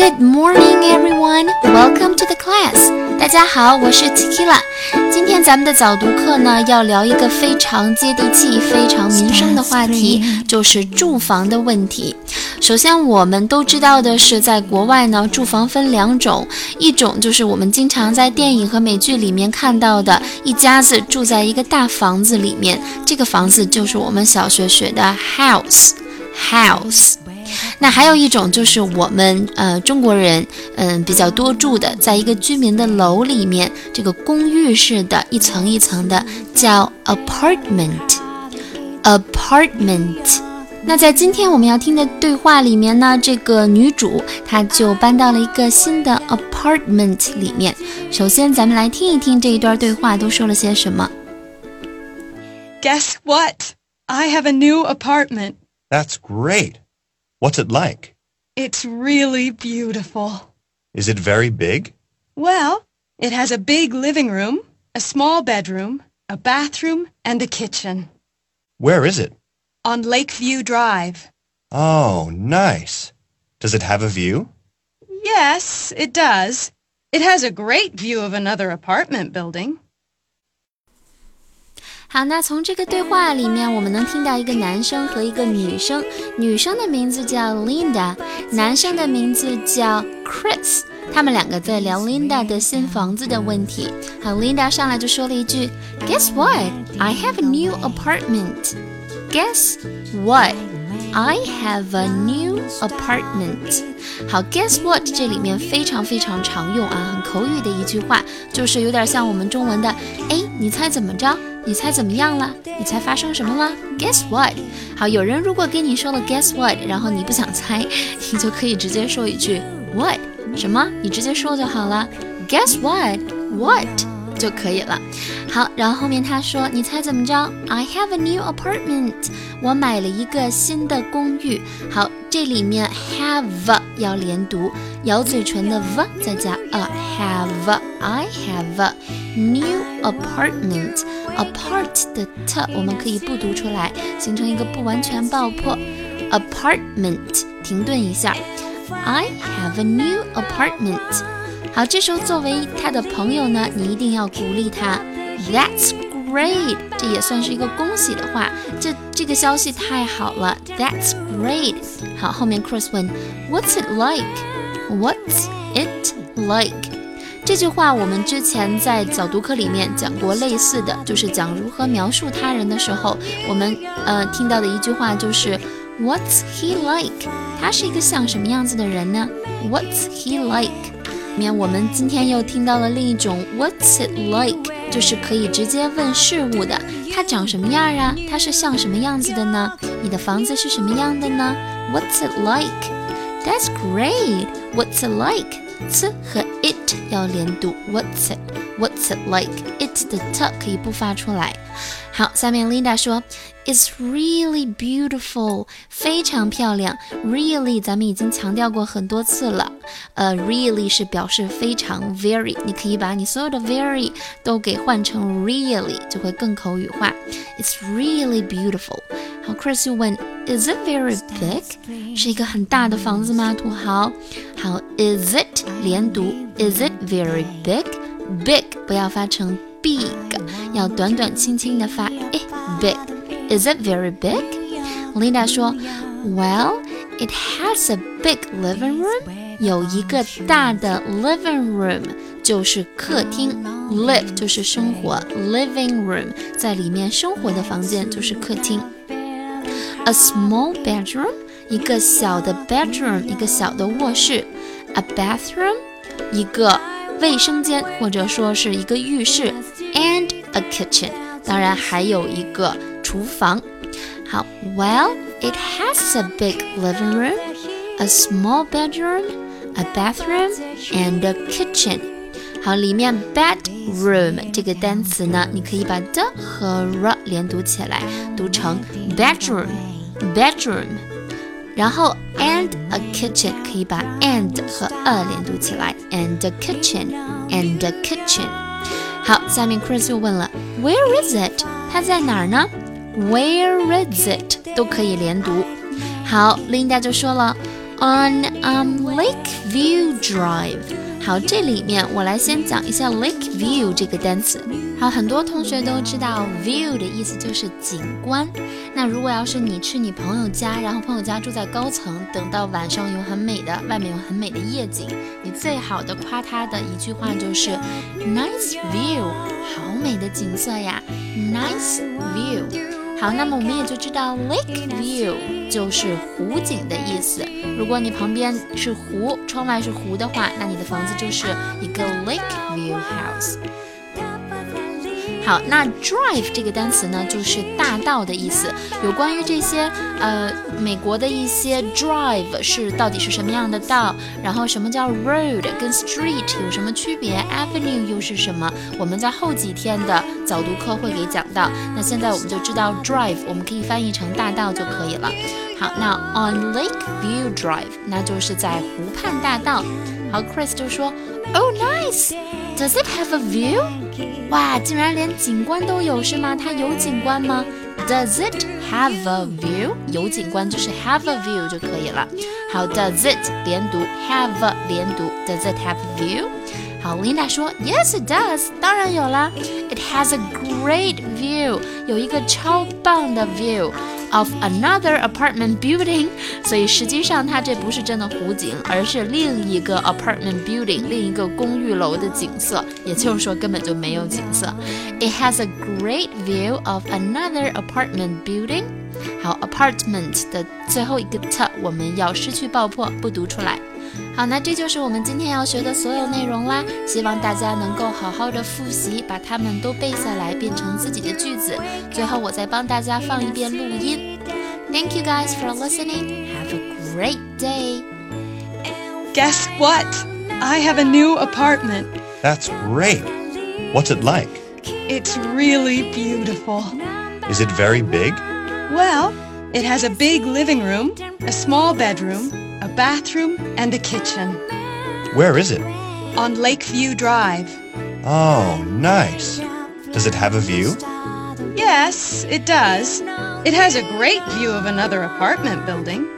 Good morning, everyone. Welcome to the class. 大家好，我是 Tikila。今天咱们的早读课呢，要聊一个非常接地气、非常民生的话题，就是住房的问题。首先，我们都知道的是，在国外呢，住房分两种，一种就是我们经常在电影和美剧里面看到的，一家子住在一个大房子里面，这个房子就是我们小学学的 house，house。那还有一种就是我们呃中国人嗯比较多住的，在一个居民的楼里面，这个公寓式的，一层一层的，叫 apartment，apartment。那在今天我们要听的对话里面呢，这个女主她就搬到了一个新的 apartment 里面。首先，咱们来听一听这一段对话都说了些什么。Guess what? I have a new apartment. That's great. What's it like? It's really beautiful. Is it very big? Well, it has a big living room, a small bedroom, a bathroom, and a kitchen. Where is it? On Lakeview Drive. Oh, nice. Does it have a view? Yes, it does. It has a great view of another apartment building. 好，那从这个对话里面，我们能听到一个男生和一个女生，女生的名字叫 Linda，男生的名字叫 Chris，他们两个在聊 Linda 的新房子的问题。好，Linda 上来就说了一句，Guess what? I have a new apartment. Guess what? I have a new apartment. 好，Guess what？这里面非常非常常用啊，很口语的一句话，就是有点像我们中文的，哎，你猜怎么着？你猜怎么样了？你猜发生什么了？Guess what？好，有人如果跟你说了 Guess what，然后你不想猜，你就可以直接说一句 What？什么？你直接说就好了。Guess what？What？就可以了。好，然后后面他说，你猜怎么着？I have a new apartment。我买了一个新的公寓。好，这里面 have 要连读，咬嘴唇的 v 再加 a have。I have a new apartment。apart 的 t 我们可以不读出来，形成一个不完全爆破。apartment 停顿一下。I have a new apartment。好，这时候作为他的朋友呢，你一定要鼓励他。That's great，这也算是一个恭喜的话。这这个消息太好了。That's great。好，后面 Chris 问，What's it like？What's it like？这句话我们之前在早读课里面讲过类似的，就是讲如何描述他人的时候，我们呃听到的一句话就是 What's he like？他是一个像什么样子的人呢？What's he like？面我们今天又听到了另一种 What's it like？就是可以直接问事物的，它长什么样啊？它是像什么样子的呢？你的房子是什么样的呢？What's it like？That's great. What's it like? 呲和 it 要连读。What's it？What's it like？it 的 t 可以不发出来。好，下面 Linda 说，It's really beautiful，非常漂亮。Really，咱们已经强调过很多次了。 呃，really 是表示非常，very，你可以把你所有的 very 都给换成 really，就会更口语化。It's really beautiful。好，Chris 又问，Is it very big？是一个很大的房子吗？土豪。好，Is it 连读？Is it very big？Big 不要发成。big 要短短轻轻的发 i big is it very big Linda 说 Well it has a big living room 有一个大的 living room 就是客厅 live 就是生活 living room 在里面生活的房间就是客厅 a small bedroom 一个小的 bedroom 一个小的卧室 a bathroom 一个卫生间或者说是一个浴室，and a kitchen，当然还有一个厨房。好，Well, it has a big living room, a small bedroom, a bathroom, and a kitchen。好，里面 bedroom 这个单词呢，你可以把的和 r 连读起来，读成 bedroom，bedroom。然后 and a kitchen 可以把 and 和 a 连读起来，and a kitchen，and a kitchen。好，下面 Chris 又问了，Where is it？它在哪儿呢？Where is it？都可以连读。好，Linda 就说了 On um Lakeview Drive。好，这里面我来先讲一下 Lakeview 这个单词。好，很多同学都知道 view 的意思就是景观。那如果要是你去你朋友家，然后朋友家住在高层，等到晚上有很美的外面有很美的夜景，你最好的夸他的一句话就是 nice view，好美的景色呀，nice view。好，那么我们也就知道 lake view 就是湖景的意思。如果你旁边是湖，窗外是湖的话，那你的房子就是一个 lake view house。好，那 drive 这个单词呢，就是大道的意思。有关于这些，呃，美国的一些 drive 是到底是什么样的道，然后什么叫 road 跟 street 有什么区别，avenue 又是什么，我们在后几天的早读课会给讲到。那现在我们就知道 drive，我们可以翻译成大道就可以了。好，那 on Lake View Drive，那就是在湖畔大道。好，Chris 就说，Oh nice，Does it have a view？哇，竟然连景观都有是吗？它有景观吗？Does it have a view？有景观就是 have a view 就可以了。好，Does it 连读，have a 连读，Does it have a view？ 好，Linda 说，Yes it does，当然有啦。It has a great view，有一个超棒的 view。of another apartment building，所以实际上它这不是真的湖景，而是另一个 apartment building，另一个公寓楼的景色。也就是说根本就没有景色。It has a great view of another apartment building。好，apartment 的最后一个 t 我们要失去爆破，不读出来。 好，那这就是我们今天要学的所有内容啦。希望大家能够好好的复习，把它们都背下来，变成自己的句子。最后，我再帮大家放一遍录音。Thank you guys for listening. Have a great day. Guess what? I have a new apartment. That's great. What's it like? It's really beautiful. Is it very big? Well, it has a big living room, a small bedroom, a bathroom, and a kitchen. Where is it? On Lakeview Drive. Oh, nice. Does it have a view? Yes, it does. It has a great view of another apartment building.